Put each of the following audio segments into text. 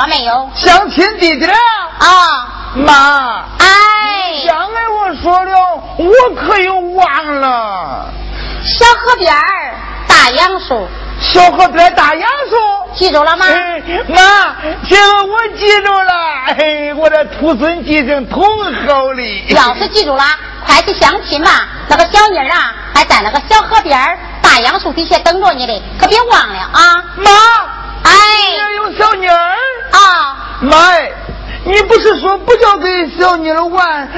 了没有？相亲地点啊，妈。哎。刚才我说了，我可又忘了。小河边儿，大杨树。小河边大杨树，记住了吗？妈，这个我记住了。哎，我的徒孙记性忒好哩。要是记住了，快去相亲吧。那个小妮儿啊，还在那个小河边大杨树底下等着你嘞，可别忘了啊。妈，哎，也有小妮儿啊。妈，你不是说不叫给小妮儿玩，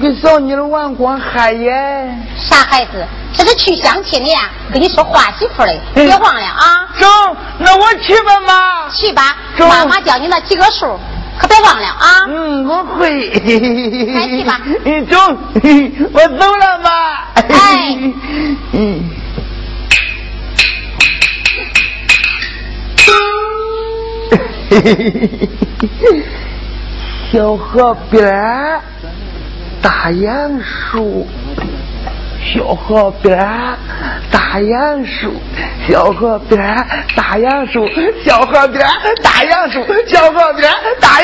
给小妮儿玩光害眼？傻孩子。这是去相亲的呀，跟你说话媳妇的，别忘了啊！走，那我去吧，妈。去吧，妈妈教你那几个数，可别忘了啊！嗯，我会。快去吧。走，我走了，妈。哎。嗯。小河边，大杨树。小河边大杨树，小河边大杨树，小河边大杨树，小河边大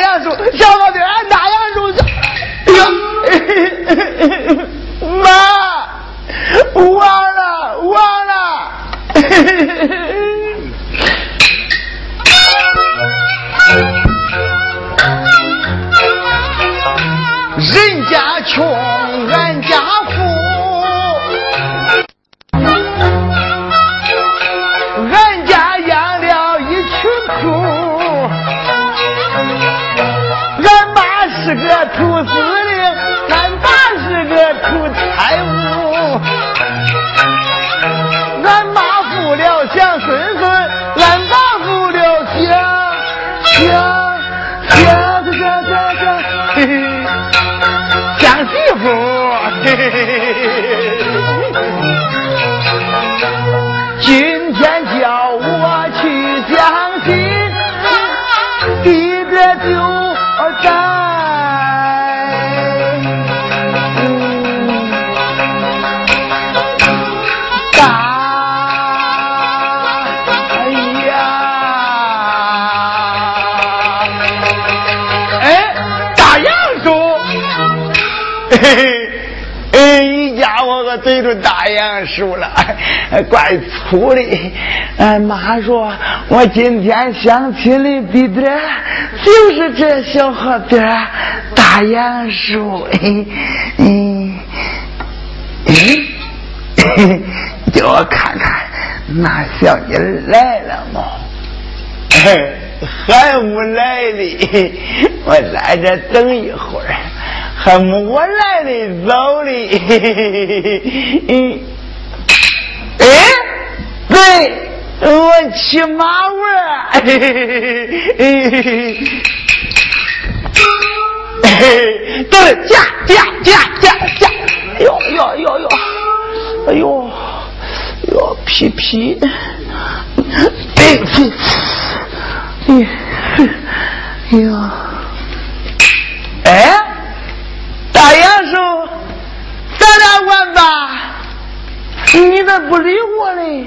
对着大杨树了，怪粗的。俺妈说，我今天相亲的地点就是这小河边大杨树。嗯，叫我看看，那小妮来了吗？还没来呢，我在这等一会儿。还没我来的早哩，哎，对，我骑马玩，对，驾驾驾驾驾，哟哟哟哟，哎呦，哟皮皮，哎皮，哎，哎呦，哎。大杨叔，咱俩玩吧，你咋不理我嘞？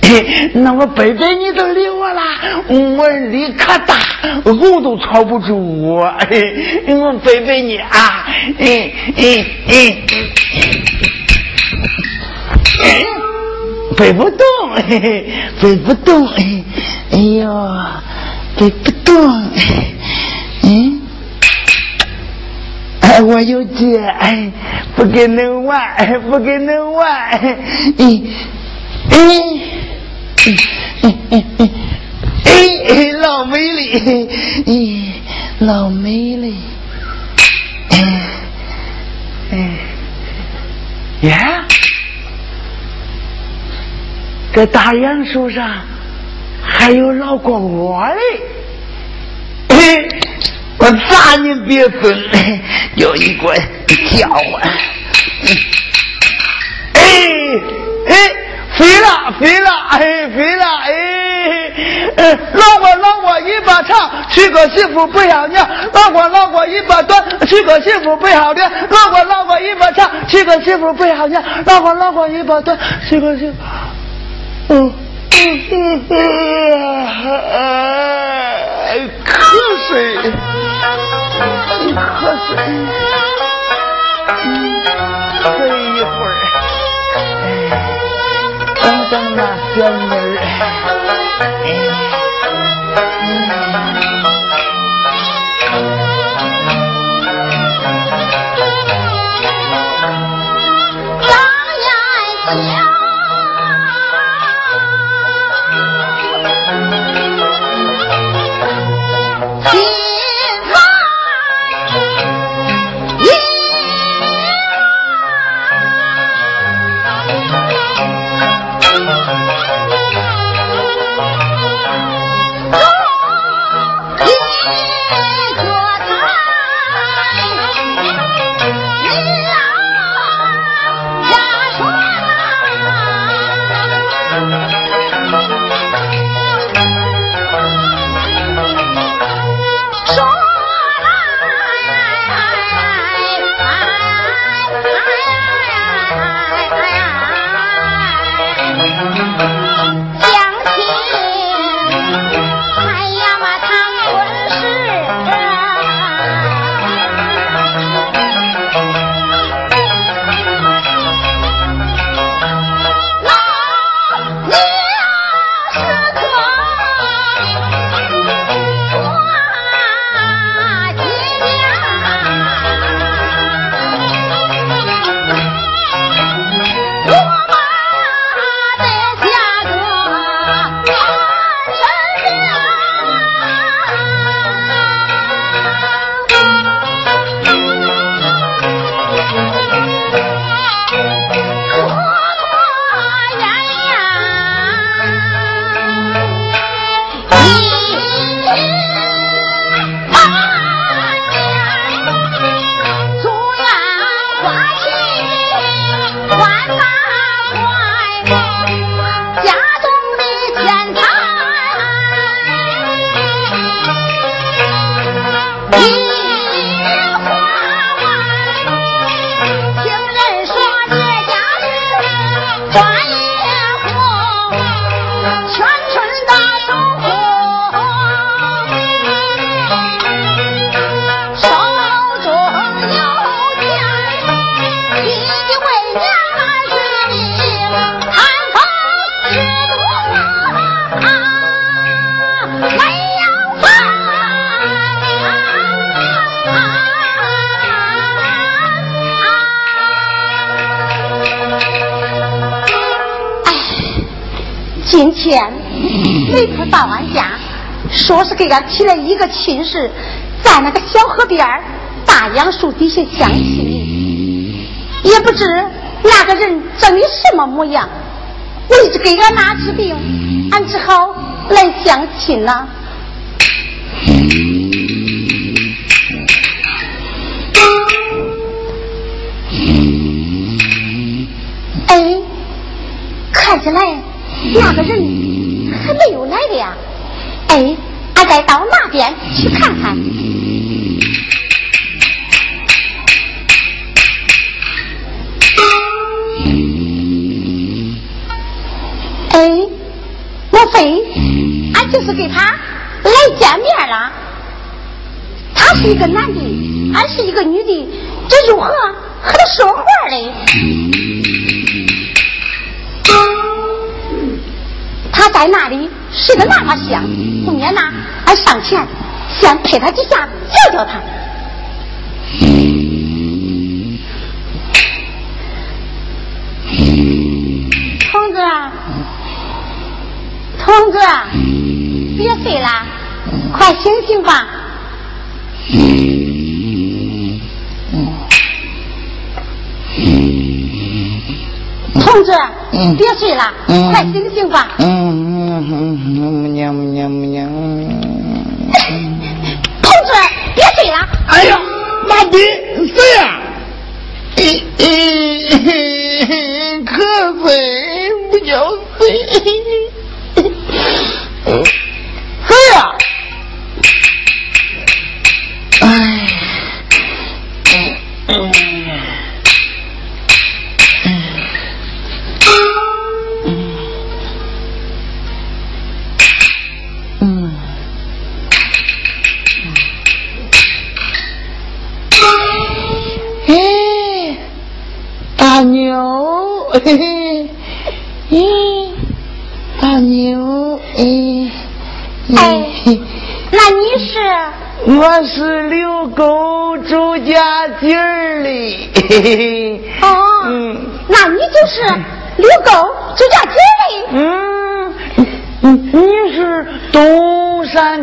那我背背你都理我啦，我力可大，狗都操不住我。我背背你啊，哎哎哎，背不动，背不动，哎呦，背不动，嗯。我有姐，哎，不跟恁玩，不跟恁玩。哎哎哎老美丽，老美丽。哎，呀，这大杨树上还有老蝈蝈嘞。我砸你别分，有一棍叫唤，哎哎，飞了飞了哎飞了哎，老婆老婆一把长，娶个媳妇不要娘；老婆老婆一把短，娶个媳妇不要脸；老婆老婆一把长，娶个媳妇不要娘；老婆老婆一把短，娶个媳妇，嗯嗯嗯嗯。瞌睡，瞌睡，睡一会儿，等等那小妮儿。天，每次到俺家说是给俺提了一个亲事，在那个小河边大杨树底下相亲，也不知那个人长得什么模样，为着给俺妈治病，俺只好来相亲了。哎，看起来那个人还没有来的呀。哎，俺再到那边去看看。哎，莫非俺就是给他来见面了？他是一个男的，俺是一个女的，这如何和他说话嘞？他在那里睡得那么香，不免呐，俺上前先拍他几下，叫叫他。同志，同志，别睡了，快醒醒吧。同志，别睡了，快醒醒吧。嗯，娘娘娘。同志，别睡了。哎呀，妈逼，谁呀？瞌睡不叫睡。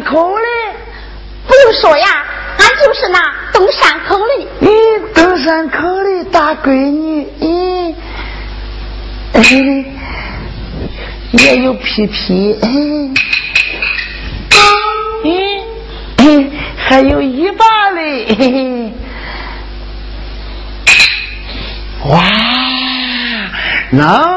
口的？不用说呀，俺就是那东山口的。咦，东山口的大闺女，咦，哎，也有皮皮，咦。还有尾巴嘞！哇，老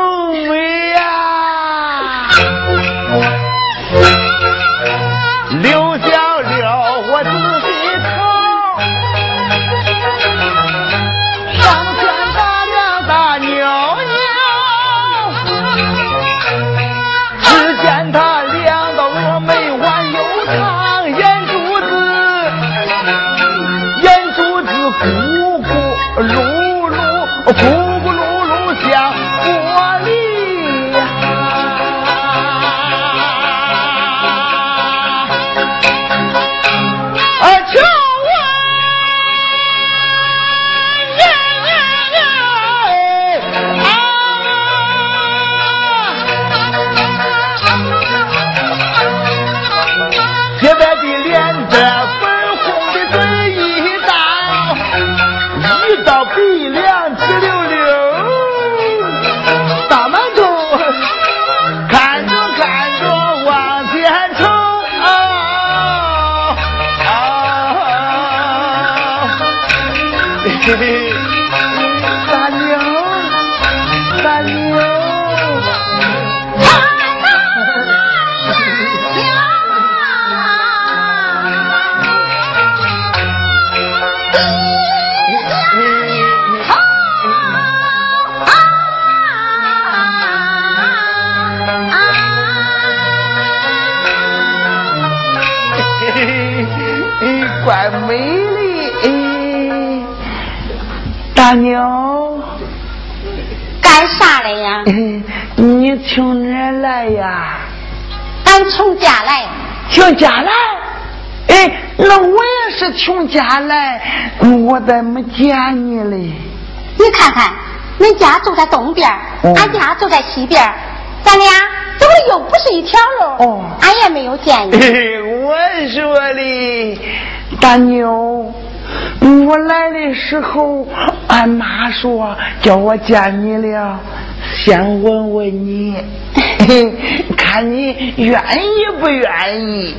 to be 大娘，干啥来呀？你从哪来呀？俺从家来。从家来？哎，那我也是从家来，我咋没见你嘞？你看看，恁家住在东边，俺家住在西边，咱俩走的又不是一条路。哦，俺也没有见你。我说哩，大牛。我来的时候，俺妈说叫我见你了，先问问你，看你愿意不愿意。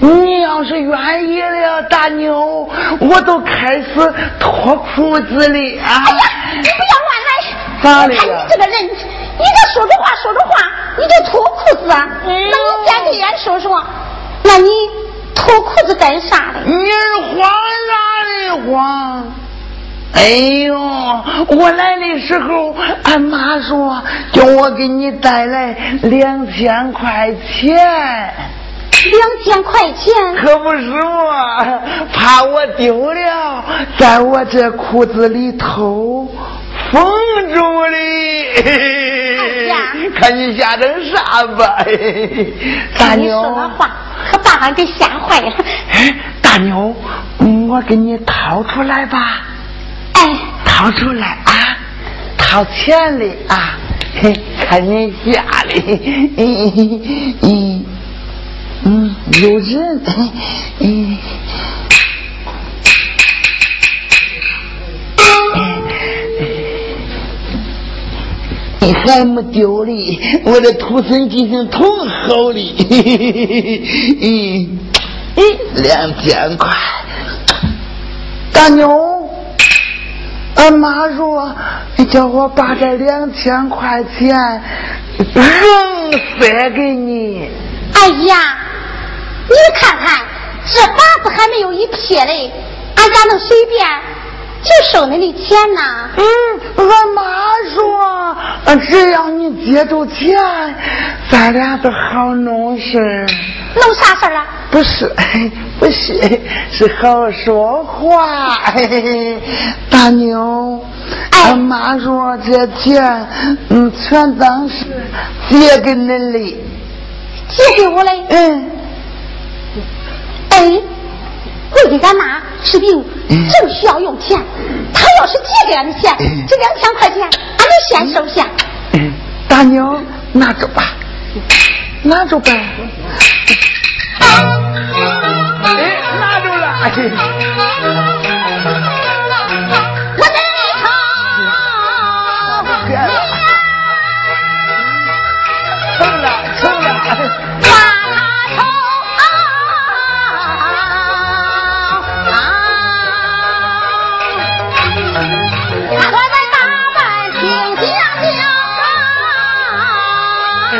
你要是愿意了，大牛，我都开始脱裤子了啊！哎呀，你不要乱来！咋的看你这个人，你这说着话说着话，你就脱裤子啊？那你先给俺说说，那你？脱裤子干啥的？你是慌啥的慌？哎呦，我来的时候，俺妈说叫我给你带来两千块钱。两千块钱？可不是嘛，怕我丢了，在我这裤子里头封住了。哎呀，看你吓成啥吧？大牛。可把俺给吓坏了！哎，大牛，我给你掏出来吧。哎，掏出来啊，掏钱的啊！嘿，看你吓的，嗯嗯嗯，有人，嗯。你还没丢哩，我的徒孙进行同好哩，嗯，两千块，大牛，俺妈说你叫我把这两千块钱扔塞给你。哎呀，你看看这把子还没有一撇嘞，俺咋能随便？就收恁的钱呐？嗯，俺妈说，只要你接住钱，咱俩都好弄事弄啥事啊？不是，不是，是好说话。大妞，俺，哎，妈说这钱，嗯，全当是借给恁的。借给我嘞？嗯。哎，为给俺妈治病，正需要用钱。他要是借给俺的钱，这两千块钱，俺就先收下。大娘，拿着吧，拿着吧。哎，拿着了。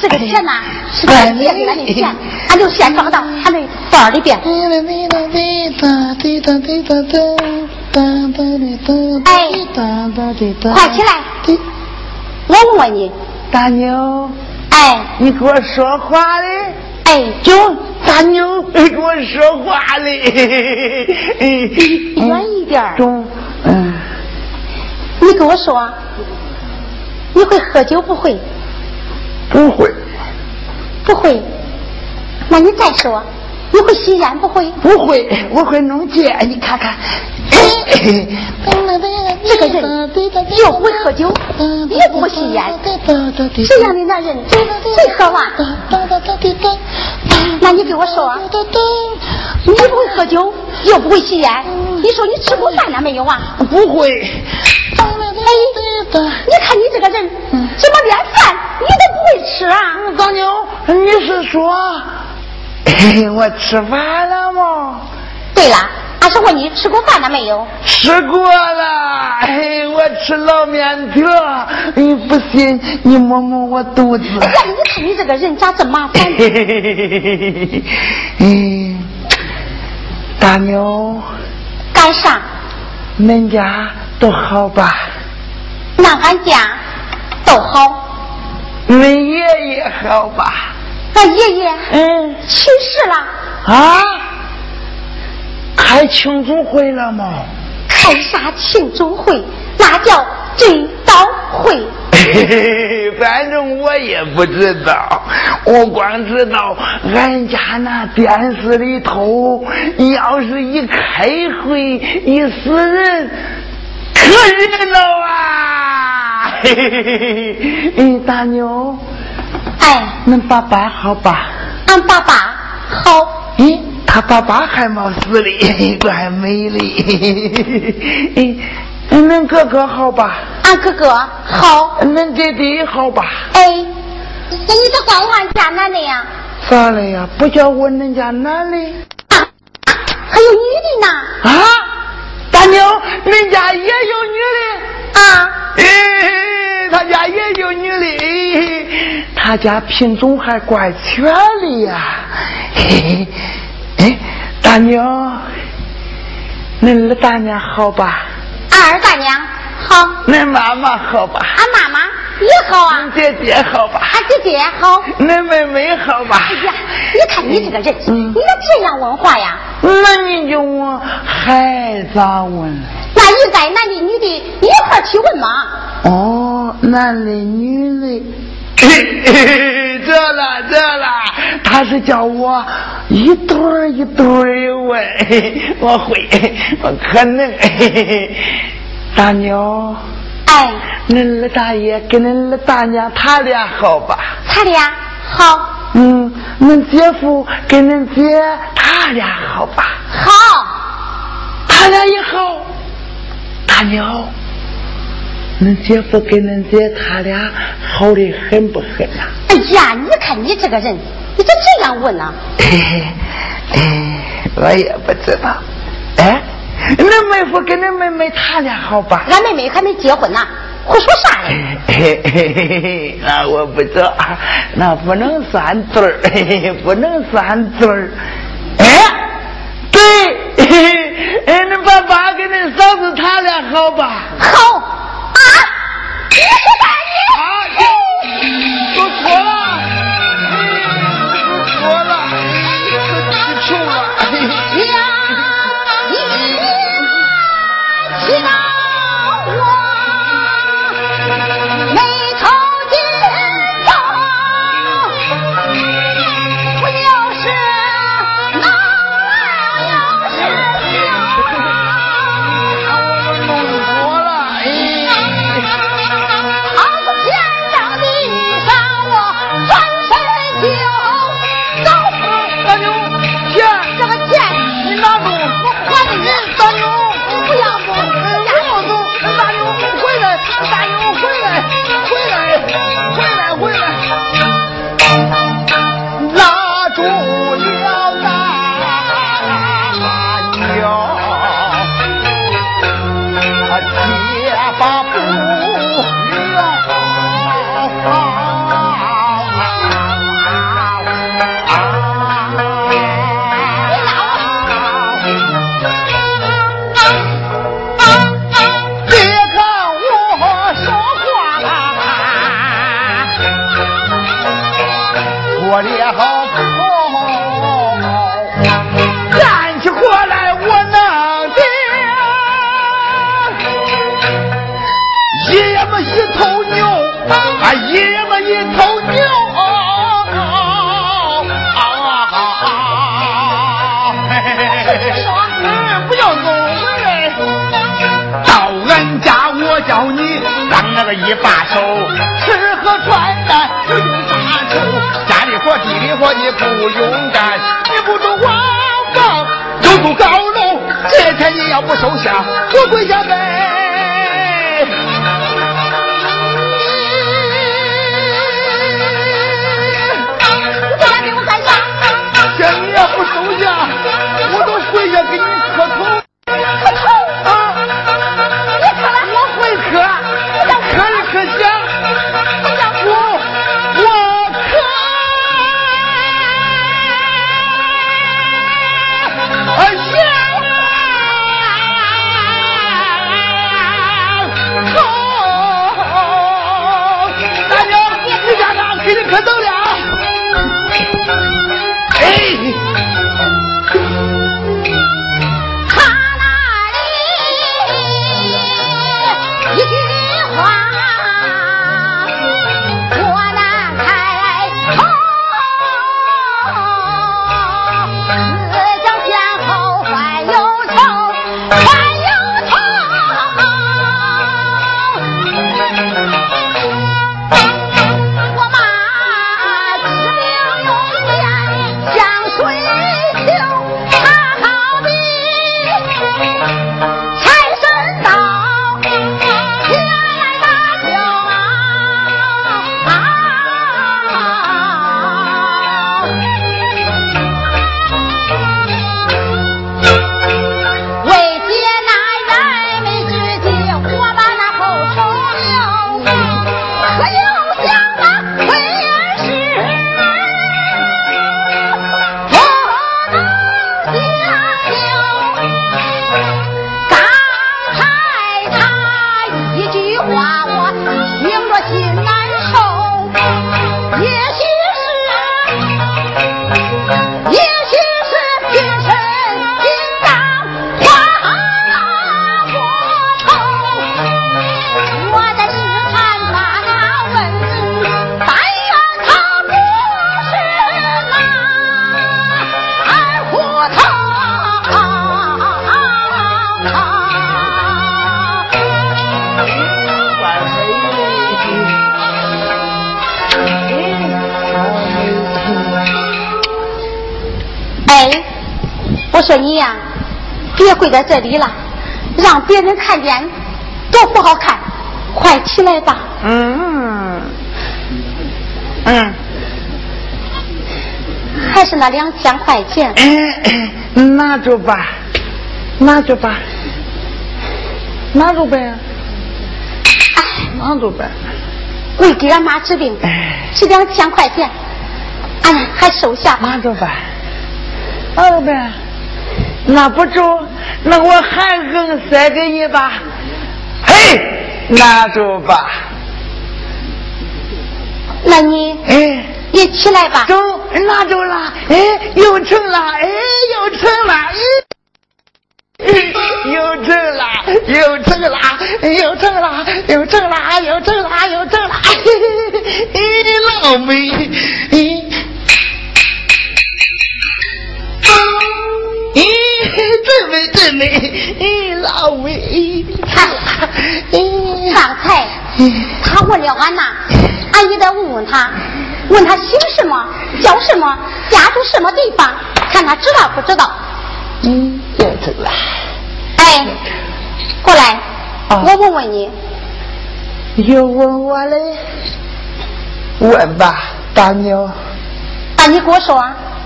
这个钱呐，是俺借给俺的钱，俺就先装到俺的包里边。哎，快起来！我问问你，大妞，哎，你给我说话嘞？哎，就大妞，你给我说话嘞？远一点。中，嗯，你跟我说，你会喝酒不会？不会，不会，那你再说，你会吸烟不会？不会，我会弄戒，你看看。这个人又不会喝酒，也不会吸烟，这样的男人最可怕。那你给我说，你不会喝酒，又不会吸烟，你说你吃过饭了没有啊？不会。哎，你看你这个人，怎么连饭你都不会吃啊？大牛，你是说 我吃饭了吗？对了，俺是问你吃过饭了没有？吃过了，哎，我吃老面条。你不信，你摸摸我肚子。哎呀，你看你这个人咋这么麻烦？嗯，大妞，干啥？恁家都好吧？那俺家都好。恁爷爷好吧？俺爷爷嗯去世了。啊？开庆祝会了吗？开啥庆祝会？那叫追悼会。反正我也不知道，我光知道俺家那电视里头，要是一开会一死人，可热闹啊！嘿嘿嘿嘿嘿，大妞，哎，恁爸爸好吧？俺爸爸好。咦，他爸爸还 没死哩，怪美丽。恁哥哥好吧？俺哥哥好。恁弟弟好吧？哎，那你咋管我俺家男的呀？咋了呀？不叫问恁家男的？啊，还有女的呢？啊，大妞，恁家也有女的？啊？哎，他家也有女的，他家品种还怪全的呀。嘿，哎，大娘，恁二大娘好吧？俺二大娘好。恁妈妈好吧？俺妈妈也好啊。恁姐姐好吧？俺姐姐好。恁妹妹好吧？哎呀，你看你这个人，嗯你咋这样问话呀？那你就问，还咋问？那应该男的女的一块去问嘛。哦，男的女的。这了这了，他是叫我一对一对问，我会，我可能。大妞，哎，恁二大爷跟恁二大娘他俩好吧？他俩好。嗯，恁姐夫跟恁姐他俩好吧？好，他俩也好。大娘，恁姐夫跟恁姐他俩好的很不很呐？哎呀，你看你这个人，你咋这样问呢？哎我也不知道。哎，恁妹夫跟恁妹妹他俩好吧？俺妹妹还没结婚呢。胡说啥嘞？那我不知道，那不能算对儿，不能算对儿。哎，对，哎，恁爸爸跟恁嫂子他俩好吧？好啊，你说啥呢？说一把手，吃喝穿戴不用发愁，家里活地里活你不用干，你不住瓦房，就住高楼，这天你要不收下，我跪下拜。东西啊？别跪在这里了，让别人看见多不好看。快起来吧。嗯嗯，还是那两千块钱。哎，拿着吧，拿着吧，拿着呗。哎，拿着呗。为给俺妈治病，这两千块钱，俺，还收下。拿着吧，拿着呗。拿不中，那我还硬塞给你吧。嘿。拿住吧，那你哎，你起来吧。中，拿住了，哎，又成了，哎，又成了，哎，又成了，又成了，又成了，又成了，又成了，又成了，老美，咦，真美真美，咦，老美，看，刚才他问了俺呐，俺也得问问他，问他姓什么，叫什么，家住什么地方，看他知道不知道。嗯，又走了。哎，过来，我问问你。又问我嘞？问吧，大妞。那你给我说，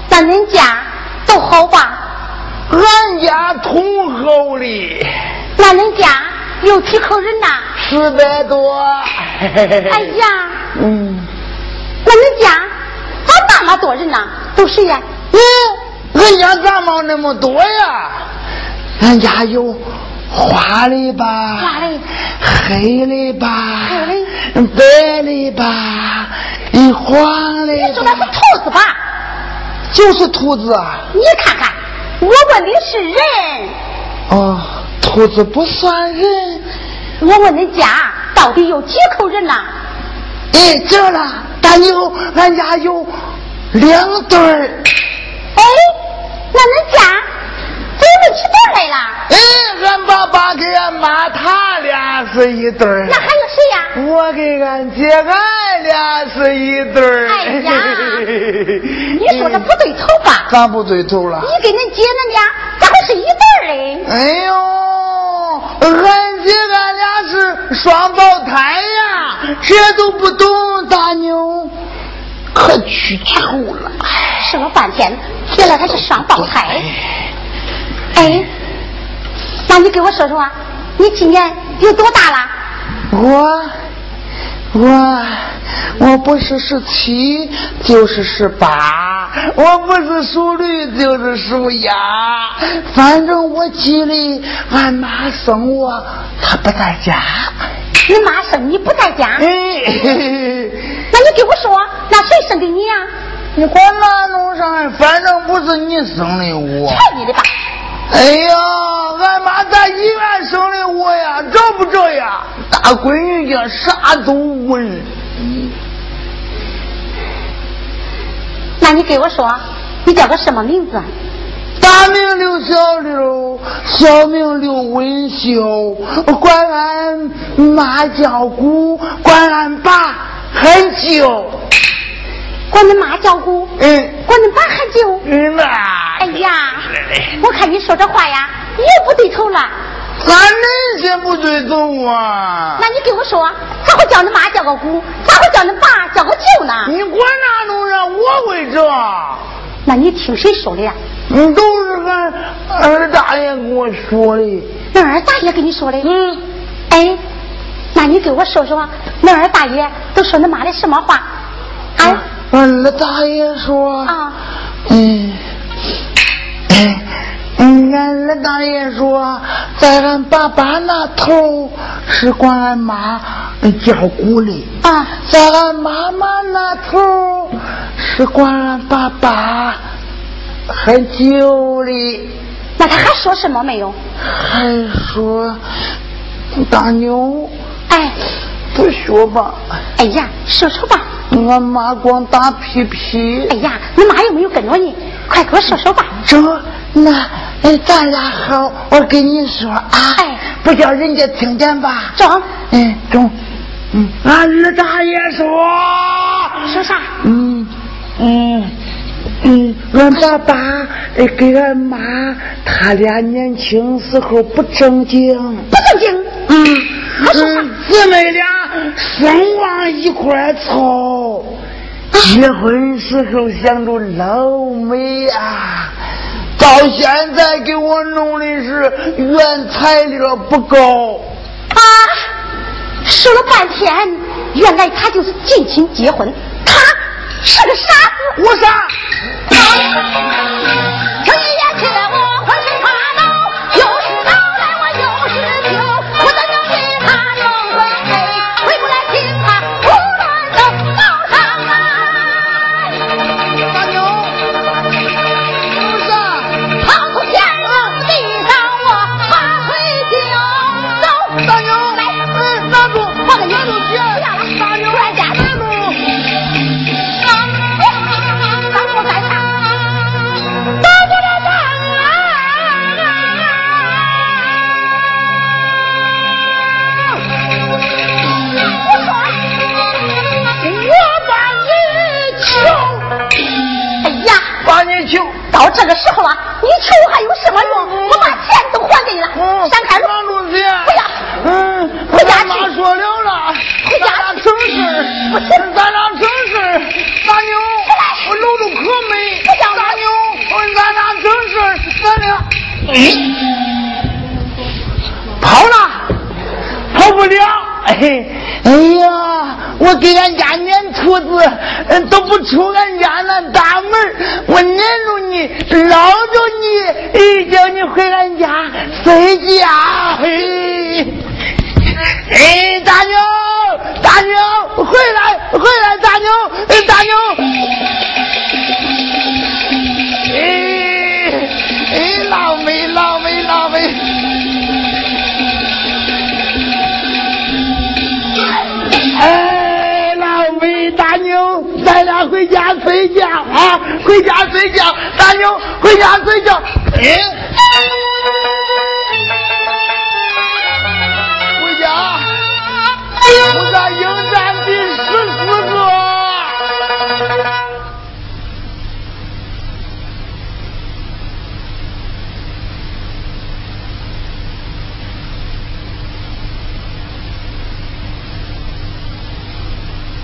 咱恁家都好吧？俺家通厚的。那恁家有几口人呐？四百多。哎呀。嗯。那恁家咋那么多人呐？都谁呀？嗯，俺家咋没那么多呀？俺家有花的吧？花的。黑的吧？黑的。白的吧？一黄的。你说那是兔子吧？就是兔子啊。你看看。我问的是人。哦，兔子不算人。我问恁家到底有几口人呐？哎，这了，大牛，俺家有两对儿。哎，那恁家怎么起对来了？哎，俺爸爸跟俺妈他俩是一对儿。那还有谁呀？我跟俺姐俺俩是一对儿。哎呀，你说这不对头吧？咋不对头了？你跟恁姐恁俩咋会是一对儿嘞？哎呦，俺姐俺俩是双胞胎呀，这都不懂，大牛可取巧了。说了半天，原来他是双胞胎。哎，那你给我说说，你今年有多大了？我。我我不是十七就是十八，我不是属驴就是属鸭，反正我记得俺妈生我，她不在家。你妈生你不在家？哎，那你给我说，那谁生的你呀？你管哪弄啥，反正不是你生的我。操你的吧！哎呀，俺妈在医院生的我呀，找不着呀。大闺女家啥都问。那你给我说，你叫个什么名字？大名刘小六，小名刘文秀。管俺妈叫姑，管俺爸喊舅。管恁妈叫姑，嗯，管恁爸喊舅。嗯呐。哎呀，我看你说这话呀，又不对头了。咋恁些不对头啊？那你给我说，咋会叫恁妈叫个姑？咋会叫恁爸叫个舅呢？你管哪种人我会这？那你听谁说的呀？嗯，都是俺二大爷跟我说的。那二大爷跟你说的？嗯。哎，那你给我说说，那二大爷都说恁妈的什么话？啊？俺二大爷说。啊。嗯。哎。嗯，俺二大爷说，在俺爸爸那头是管俺妈叫姑的啊，在俺妈妈那头是管俺爸爸喝酒的。那他还说什么没有？还说大牛，哎，不说吧。哎呀，说说吧。俺妈光打屁屁。哎呀，你妈有没有跟着你？快给我说说吧。中。那哎，咱俩好，我跟你说啊，哎，不叫人家听见吧？中，嗯，中，嗯，俺二大爷说，说啥？嗯嗯嗯，俺爸爸给俺妈，他俩年轻时候不正经，不正经。嗯，嗯，姊妹俩生往一块凑，结婚时候想着老美啊，到现在给我弄的是原材料不够啊。说了半天，原来他就是近亲结婚，他是个傻子。我傻。听一眼切我哎，哎呀，我给俺家撵兔子，都不出俺家那大门，我撵住你，捞着你，叫你回俺家睡觉。嘿，哎，大牛，大牛，回来，回来，大牛，大牛。哎，回家啊！回家睡觉，大牛回家睡觉。哎。